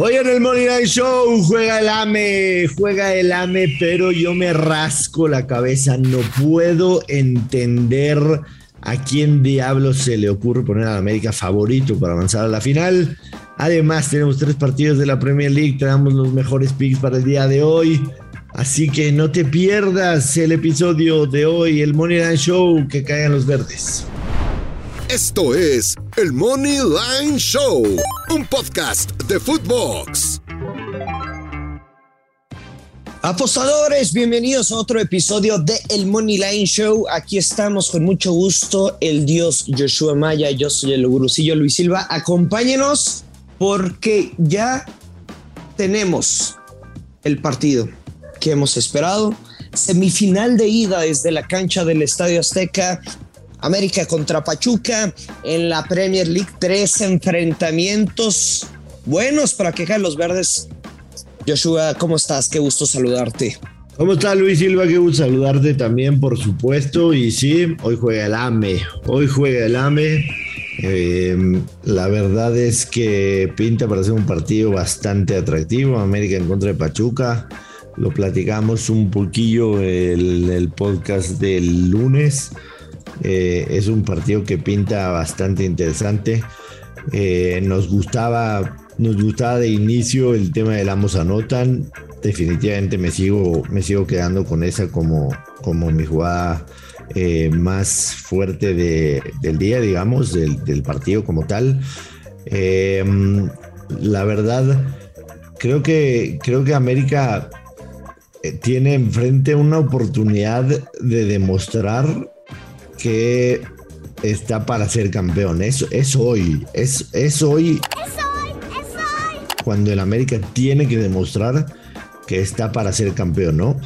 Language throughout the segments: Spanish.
Hoy en el Money Night Show juega el AME, juega el AME, pero yo me rasco la cabeza, no puedo entender a quién diablos se le ocurre poner a América favorito para avanzar a la final. Además, tenemos tres partidos de la Premier League, tenemos los mejores picks para el día de hoy. Así que no te pierdas el episodio de hoy, el Money Line Show, que caigan los verdes. Esto es el Money Line Show, un podcast de Footbox. Apostadores, bienvenidos a otro episodio de El Money Line Show. Aquí estamos con mucho gusto, el dios Joshua Maya, yo soy el gurusillo Luis Silva. Acompáñenos porque ya tenemos el partido que hemos esperado. Semifinal de ida desde la cancha del Estadio Azteca. América contra Pachuca en la Premier League. Tres enfrentamientos buenos para quejar los verdes. Joshua, ¿cómo estás? Qué gusto saludarte. ¿Cómo está Luis Silva? Qué gusto saludarte también, por supuesto. Y sí, hoy juega el AME. Hoy juega el AME. Eh, la verdad es que pinta para ser un partido bastante atractivo. América en contra de Pachuca. Lo platicamos un poquillo en el, podcast del lunes. Eh, es un partido que pinta bastante interesante. Eh, nos gustaba, nos gustaba de inicio el tema del ambos anotan. Definitivamente me sigo, me sigo quedando con esa como, como mi jugada eh, más fuerte del día, digamos, del, partido como tal. la verdad, creo que, creo que América tiene enfrente una oportunidad de demostrar que está para ser campeón. Es, es hoy, es, es hoy. Cuando el América tiene que demostrar que está para ser campeón, ¿no?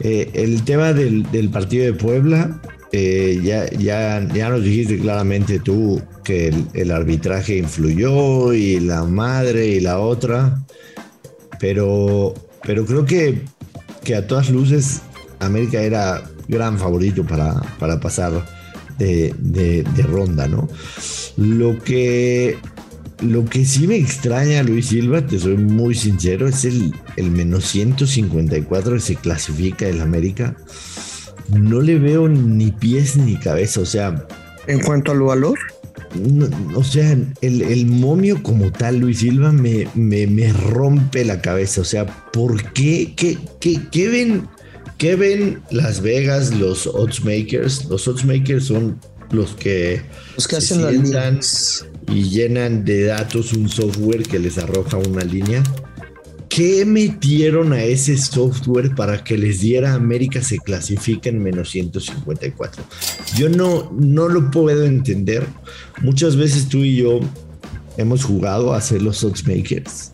Eh, el tema del, partido de Puebla, eh, ya, ya, ya nos dijiste claramente tú que el, el, arbitraje influyó y la madre y la otra, pero, pero creo que que a todas luces América era gran favorito para, para pasar de, ronda, ¿no? Lo que, lo que sí me extraña, Luis Silva, te soy muy sincero, es el, el menos 154 que se clasifica en América. No le veo ni pies ni cabeza, o sea... ¿En cuanto al valor? o sea, el, momio como tal, Luis Silva, me, me, rompe la cabeza. O sea, ¿por qué? ¿Qué, qué, ven? ¿Qué ven Las Vegas, los oddsmakers? Los oddsmakers son los que, los que hacen las y llenan de datos un software que les arroja una línea ¿Qué metieron a ese software para que les diera América se clasifica en menos 154? Yo no, no lo puedo entender. Muchas veces tú y yo hemos jugado a ser los oddsmakers.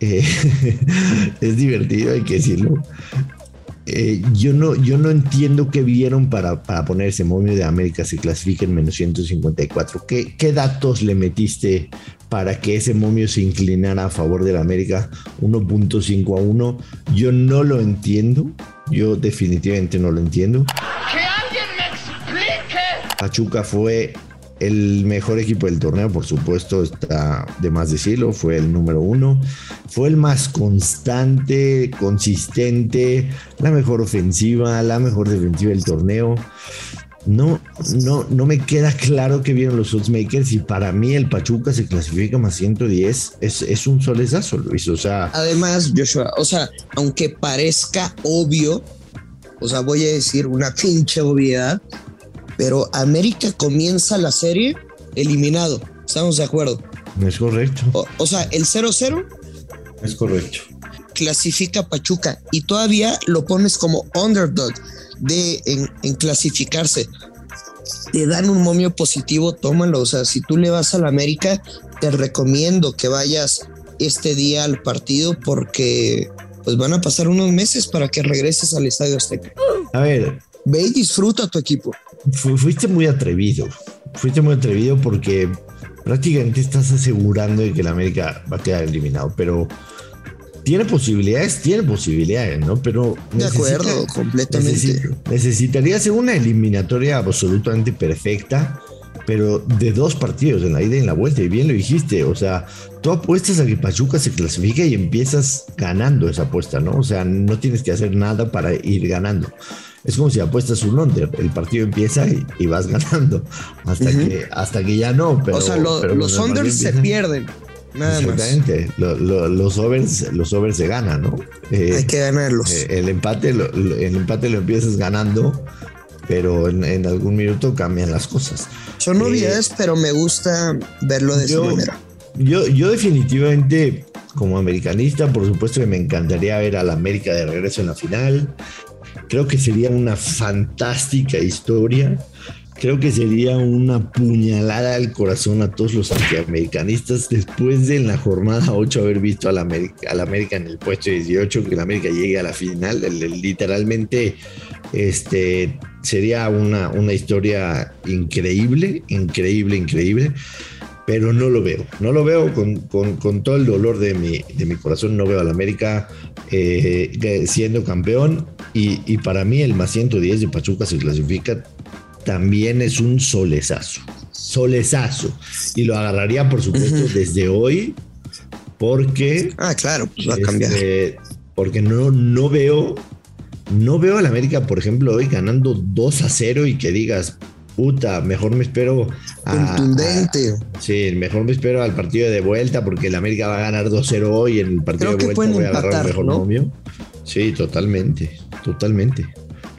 Eh, es divertido, hay que decirlo. Eh, yo, no, yo no entiendo qué vieron para, para poner ese momio de América se clasifica en menos 154. ¿Qué, ¿Qué datos le metiste para que ese momio se inclinara a favor de la América 1.5 a 1? Yo no lo entiendo. Yo definitivamente no lo entiendo. ¡Que alguien me explique! Pachuca fue el mejor equipo del torneo, por supuesto, está de más decirlo, fue el número uno, fue el más constante, consistente, la mejor ofensiva, la mejor defensiva del torneo. No, no, no me queda claro que vieron los Oddsmakers y para mí el Pachuca se clasifica más 110. Es, es un solezazo, Luis. O sea. Además, Joshua, o sea, aunque parezca obvio, o sea, voy a decir una pinche obviedad, pero América comienza la serie eliminado. ¿Estamos de acuerdo? Es correcto. O, sea, el 0-0. Es correcto. Clasifica Pachuca y todavía lo pones como underdog de en, clasificarse. Te dan un momio positivo, tómalo. O sea, si tú le vas a la América, te recomiendo que vayas este día al partido porque pues van a pasar unos meses para que regreses al Estadio Azteca. A ver. Ve y disfruta tu equipo fuiste muy atrevido. Fuiste muy atrevido porque prácticamente estás asegurando de que la América va a quedar eliminado, pero tiene posibilidades, tiene posibilidades, ¿no? Pero de acuerdo, completamente. necesitaría ser una eliminatoria absolutamente perfecta pero de dos partidos, en la ida y en la vuelta, y bien lo dijiste, o sea, tú apuestas a que Pachuca se clasifique y empiezas ganando esa apuesta, ¿no? O sea, no tienes que hacer nada para ir ganando. Es como si apuestas un under, el partido empieza y, vas ganando hasta, que, hasta que ya no. Pero, o sea, los unders se pierden. Nada Exactamente. los overs, los overs se ganan, ¿no? Eh, Hay que ganarlos. Eh, el empate, el empate lo empiezas ganando, pero en, algún minuto cambian las cosas. Son novedades, eh, pero me gusta verlo de esa manera. Yo, yo definitivamente, como americanista, por supuesto que me encantaría ver al América de regreso en la final. Creo que sería una fantástica historia. Creo que sería una puñalada al corazón a todos los antiamericanistas después de en la jornada 8 haber visto al América, al América en el puesto 18, que el América llegue a la final. literalmente este, sería una, una historia increíble, increíble, increíble pero no lo veo. No lo veo con, todo el dolor de mi, de mi corazón. No veo al América eh, siendo campeón. Y, para mí el más 110 de Pachuca se clasifica. También es un solezazo. Solezazo. Y lo agarraría, por supuesto, desde hoy. Porque. Ah, claro, pues va a cambiar. Este, porque no, no veo. No veo al América, por ejemplo, hoy ganando 2 a 0 y que digas, puta, mejor me espero. Contundente. sí, mejor me espero al partido de vuelta porque el América va a ganar 2-0 hoy. En el partido de vuelta voy a agarrar un mejor ¿no? Sí, totalmente, totalmente.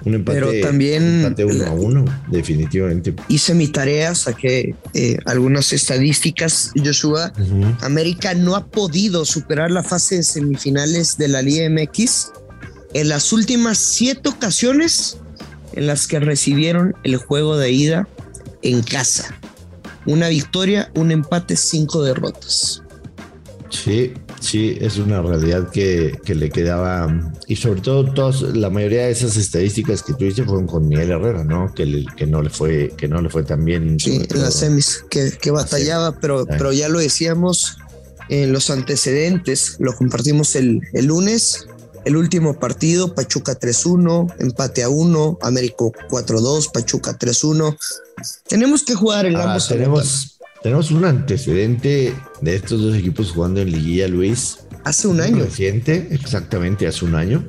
Un empate, Pero también, empate uno a uno, definitivamente. Hice mi tarea, saqué eh, algunas estadísticas, Joshua. América no ha podido superar la fase de semifinales de la Liga MX. En las últimas siete ocasiones en las que recibieron el juego de ida en casa. Una victoria, un empate, cinco derrotas. Sí, sí, es una realidad que, le quedaba. Y sobre todo, todos, la mayoría de esas estadísticas que tuviste fueron con Miguel Herrera, ¿no? Que, que no le fue, que no le fue tan bien. Sí, en las semis, que, batallaba, pero, pero ya lo decíamos en los antecedentes, lo compartimos el, el lunes. El último partido, Pachuca 3-1, empate a 1, América 4-2, Pachuca 3-1. Tenemos que jugar en ambos. Tenemos, tenemos un antecedente de estos dos equipos jugando en Liguilla, Luis. Hace un año. Reciente, exactamente hace un año.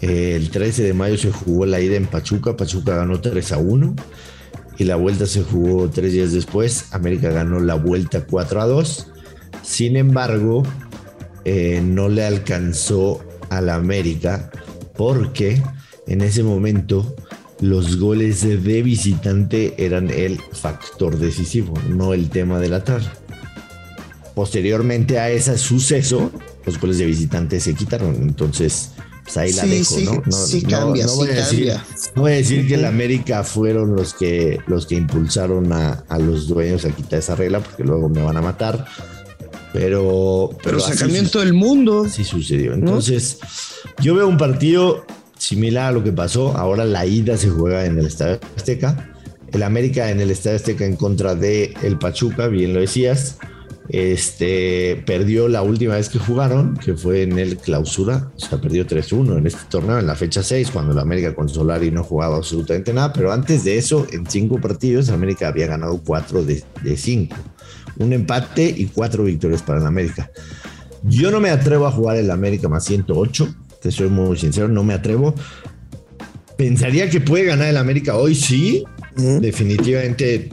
el 13 de mayo se jugó la ida en Pachuca. Pachuca ganó 3 a 1. Y la vuelta se jugó tres días después. América ganó la vuelta 4 a 2. Sin embargo, eh, no le alcanzó a la América porque en ese momento los goles de visitante eran el factor decisivo, no el tema de la tarde. Posteriormente a ese suceso, los goles de visitante se quitaron. Entonces, pues ahí la dejo, ¿no? No, sí cambia, voy a decir, no voy a decir que el América fueron los que, los que impulsaron a, a, los dueños a quitar esa regla, porque luego me van a matar. Pero. Pero, sacamiento del mundo. Sí sucedió. Entonces, yo veo un partido similar a lo que pasó. Ahora la ida se juega en el Estadio Azteca. El América en el Estadio Azteca en contra de el Pachuca, bien lo decías. Este perdió la última vez que jugaron, que fue en el clausura, o sea, perdió 3-1 en este torneo, en la fecha 6, cuando el América con Solari no jugaba absolutamente nada, pero antes de eso, en cinco partidos, América había ganado 4 de 5 un empate y cuatro victorias para el América. Yo no me atrevo a jugar el América más 108, te soy muy sincero, no me atrevo. Pensaría que puede ganar el América hoy, sí. Definitivamente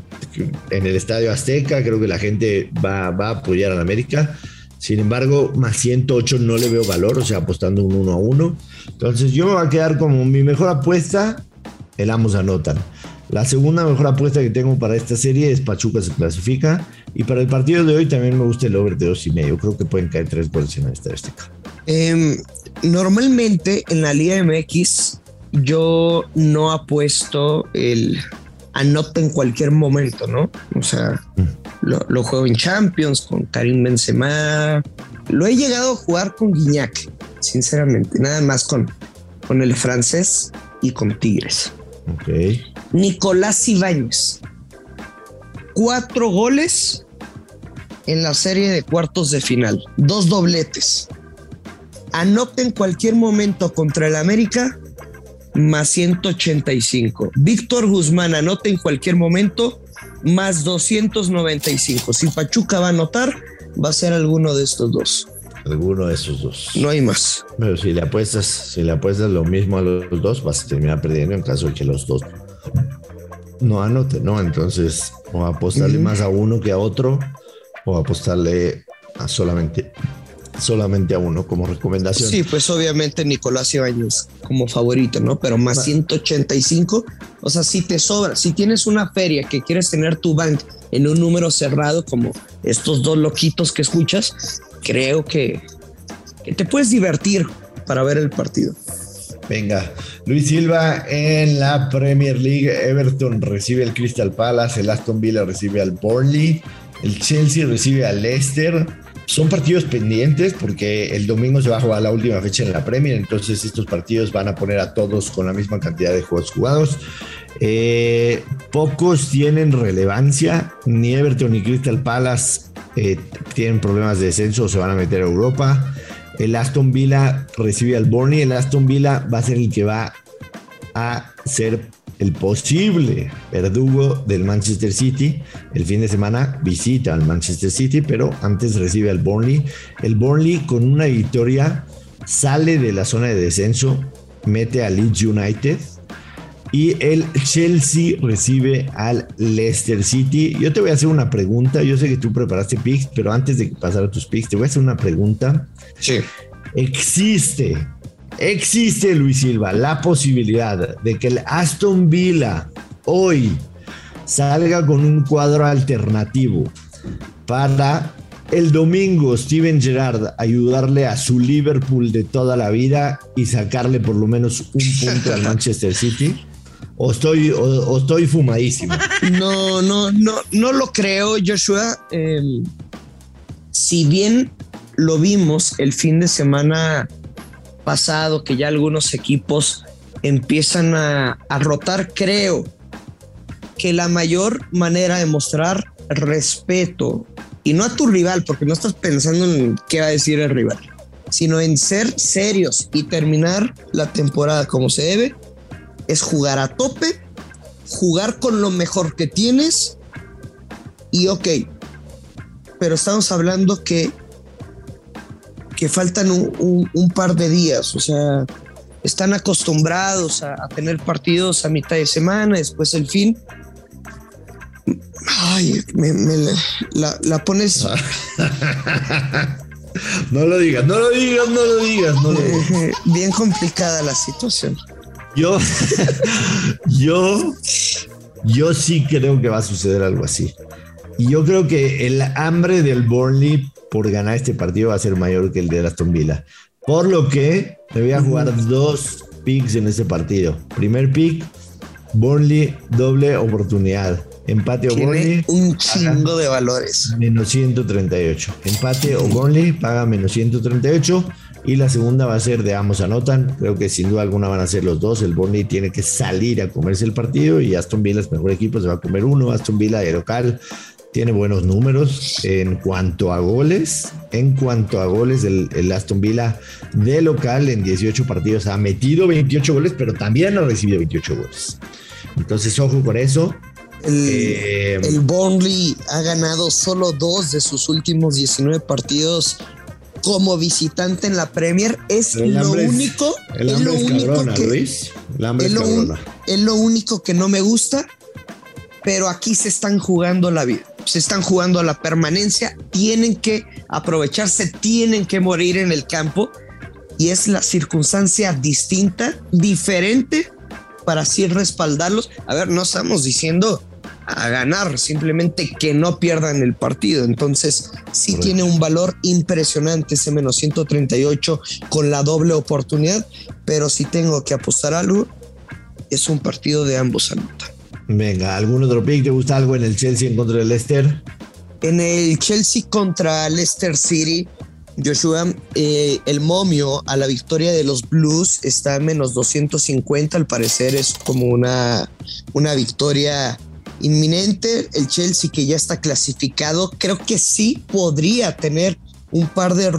en el Estadio Azteca, creo que la gente va, va a apoyar al América. Sin embargo, más 108 no le veo valor, o sea, apostando un 1 a 1. Entonces, yo me voy a quedar como mi mejor apuesta, el ambos anotan. La segunda mejor apuesta que tengo para esta serie es Pachuca se clasifica. Y para el partido de hoy también me gusta el over de dos y medio. Creo que pueden caer tres goles en esta Azteca. Em, normalmente en la Liga MX yo no apuesto el anota en cualquier momento, ¿no? O sea, mm. lo, juego en Champions con Karim Benzema. Lo he llegado a jugar con Guiñac, sinceramente, nada más con, con el francés y con Tigres. Ok. Nicolás Ibáñez. Cuatro goles en la serie de cuartos de final. Dos dobletes. Anota en cualquier momento contra el América más 185. Víctor Guzmán anota en cualquier momento más 295. Si Pachuca va a anotar, va a ser alguno de estos dos. Alguno de esos dos. No hay más. Pero si le apuestas, si le apuestas lo mismo a los dos, vas a terminar perdiendo en caso de que los dos no anoten, ¿no? Entonces, o apostarle más a uno que a otro, o apostarle a solamente solamente a uno como recomendación. Sí, pues obviamente Nicolás Ibáñez como favorito, ¿no? Pero más 185, o sea, si te sobra, si tienes una feria que quieres tener tu bank en un número cerrado como estos dos loquitos que escuchas, creo que, que te puedes divertir para ver el partido. Venga, Luis Silva en la Premier League, Everton recibe al Crystal Palace, el Aston Villa recibe al Burnley, el Chelsea recibe al Leicester. Son partidos pendientes porque el domingo se va a jugar la última fecha en la Premier, entonces estos partidos van a poner a todos con la misma cantidad de juegos jugados. Eh, pocos tienen relevancia, ni Everton ni Crystal Palace eh, tienen problemas de descenso o se van a meter a Europa. El Aston Villa recibe al Burnley, el Aston Villa va a ser el que va a ser el posible verdugo del Manchester City. El fin de semana visita al Manchester City, pero antes recibe al Burnley. El Burnley con una victoria sale de la zona de descenso, mete al Leeds United y el Chelsea recibe al Leicester City. Yo te voy a hacer una pregunta. Yo sé que tú preparaste picks, pero antes de pasar a tus picks, te voy a hacer una pregunta. Sí. Existe existe, Luis Silva, la posibilidad de que el Aston Villa hoy salga con un cuadro alternativo para el domingo Steven Gerrard ayudarle a su Liverpool de toda la vida y sacarle por lo menos un punto al Manchester City? ¿O estoy, o, estoy fumadísimo? No, no, no, no lo creo, Joshua. Em, si bien lo vimos el fin de semana pasado que ya algunos equipos empiezan a, rotar, creo que la mayor manera de mostrar respeto y no a tu rival, porque no estás pensando en qué va a decir el rival, sino en ser serios y terminar la temporada como se debe, es jugar a tope, jugar con lo mejor que tienes y ok, pero estamos hablando que que faltan un, par de días, o sea, están acostumbrados a, tener partidos a mitad de semana, después el fin. Ay, me, la, pones. no lo digas, no lo digas, no lo digas, no lo digas. Bien complicada la situación. Yo, yo, yo sí creo que va a suceder algo así. Y yo creo que el hambre del Burnley por ganar este partido va a ser mayor que el de Aston Villa. Por lo que me voy a jugar dos picks en ese partido. Primer pick, Burnley, doble oportunidad. Empate o Burnley. Un chingo de valores. Menos 138. Empate o Burnley paga menos 138. Y la segunda va a ser de ambos anotan. Creo que sin duda alguna van a ser los dos. El Burnley tiene que salir a comerse el partido y Aston Villa es mejor equipo, se va a comer uno. Aston Villa de local tiene buenos números en cuanto a goles. En cuanto a goles, el, Aston Villa de local en 18 partidos ha metido 28 goles, pero también ha recibido 28 goles. Entonces, ojo con eso. El, eh, el Burnley ha ganado solo dos de sus últimos 19 partidos como visitante en la Premier. Es lo único. El es lo único que, Luis. es, lo, es lo único que no me gusta, pero aquí se están jugando la vida se están jugando a la permanencia, tienen que aprovecharse, tienen que morir en el campo y es la circunstancia distinta, diferente para así respaldarlos. A ver, no estamos diciendo a ganar, simplemente que no pierdan el partido. Entonces, sí tiene un valor impresionante ese menos 138 con la doble oportunidad, pero si tengo que apostar algo, es un partido de ambos anotan. Venga, ¿algún otro pick? ¿Te gusta algo en el Chelsea en contra del Leicester? En el Chelsea contra Leicester City, Joshua, eh, el momio a la victoria de los Blues está a menos 250. Al parecer es como una, una victoria inminente. El Chelsea que ya está clasificado, creo que sí podría tener un par de,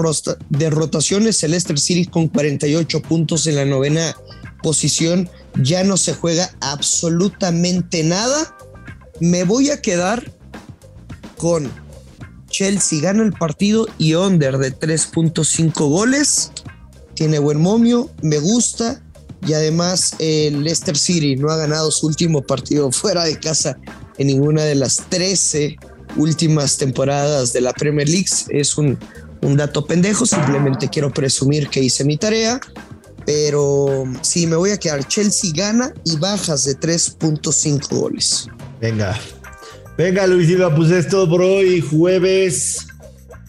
de rotaciones. El Leicester City con 48 puntos en la novena posición ya no se juega absolutamente nada me voy a quedar con Chelsea gana el partido y under de 3.5 goles. Tiene buen momio, me gusta. Y además el Leicester City no ha ganado su último partido fuera de casa en ninguna de las 13 últimas temporadas de la Premier League. Es un, un dato pendejo, simplemente quiero presumir que hice mi tarea. Pero sí, me voy a quedar. Chelsea gana y bajas de 3.5 goles. Venga, venga Luis Silva, pues es todo por hoy, jueves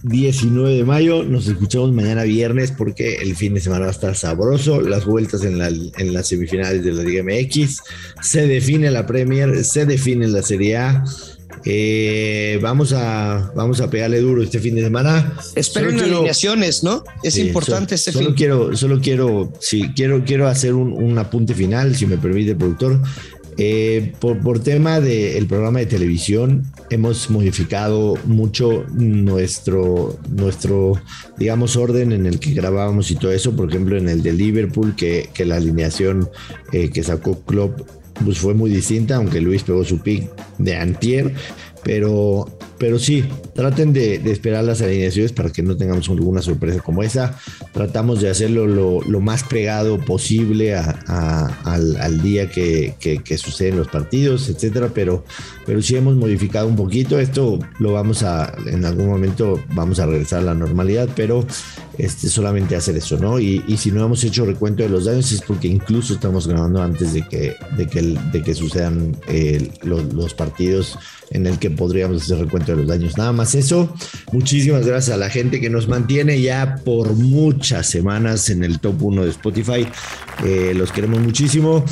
19 de mayo. Nos escuchamos mañana viernes porque el fin de semana va a estar sabroso. Las vueltas en, la, en las semifinales de la Liga MX. Se define la Premier, se define la Serie A. Eh, vamos a vamos a pegarle duro este fin de semana. Esperen alineaciones, ¿no? Es importante este solo Quiero, solo quiero, sí, quiero, quiero hacer un, un apunte final, si me permite el productor. Eh, por, por, tema del programa de televisión, hemos modificado mucho nuestro, nuestro, digamos, orden en el que grabábamos y todo eso. Por ejemplo, en el de Liverpool, que, que la alineación eh, que sacó Klopp pues fue muy distinta, aunque Luis pegó su pick de antier, pero pero sí, traten de, esperar las alineaciones para que no tengamos alguna sorpresa como esa. Tratamos de hacerlo lo, más pegado posible al, día que, que, suceden los partidos, etcétera. Pero, pero sí hemos modificado un poquito. Esto lo vamos a, en algún momento vamos a regresar a la normalidad, pero este, solamente hacer eso, ¿no? Y, si no hemos hecho recuento de los daños es porque incluso estamos grabando antes de que, de que, de que sucedan eh, los, los partidos en el que podríamos hacer recuento de los daños. Nada más eso. Muchísimas gracias a la gente que nos mantiene ya por muchas semanas en el top 1 de Spotify. Eh, los queremos muchísimo.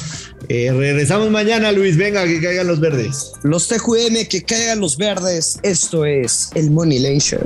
Eh, regresamos mañana, Luis. Venga, que caigan los verdes. Los TQM, que caigan los verdes. Esto es el Money Lane Show.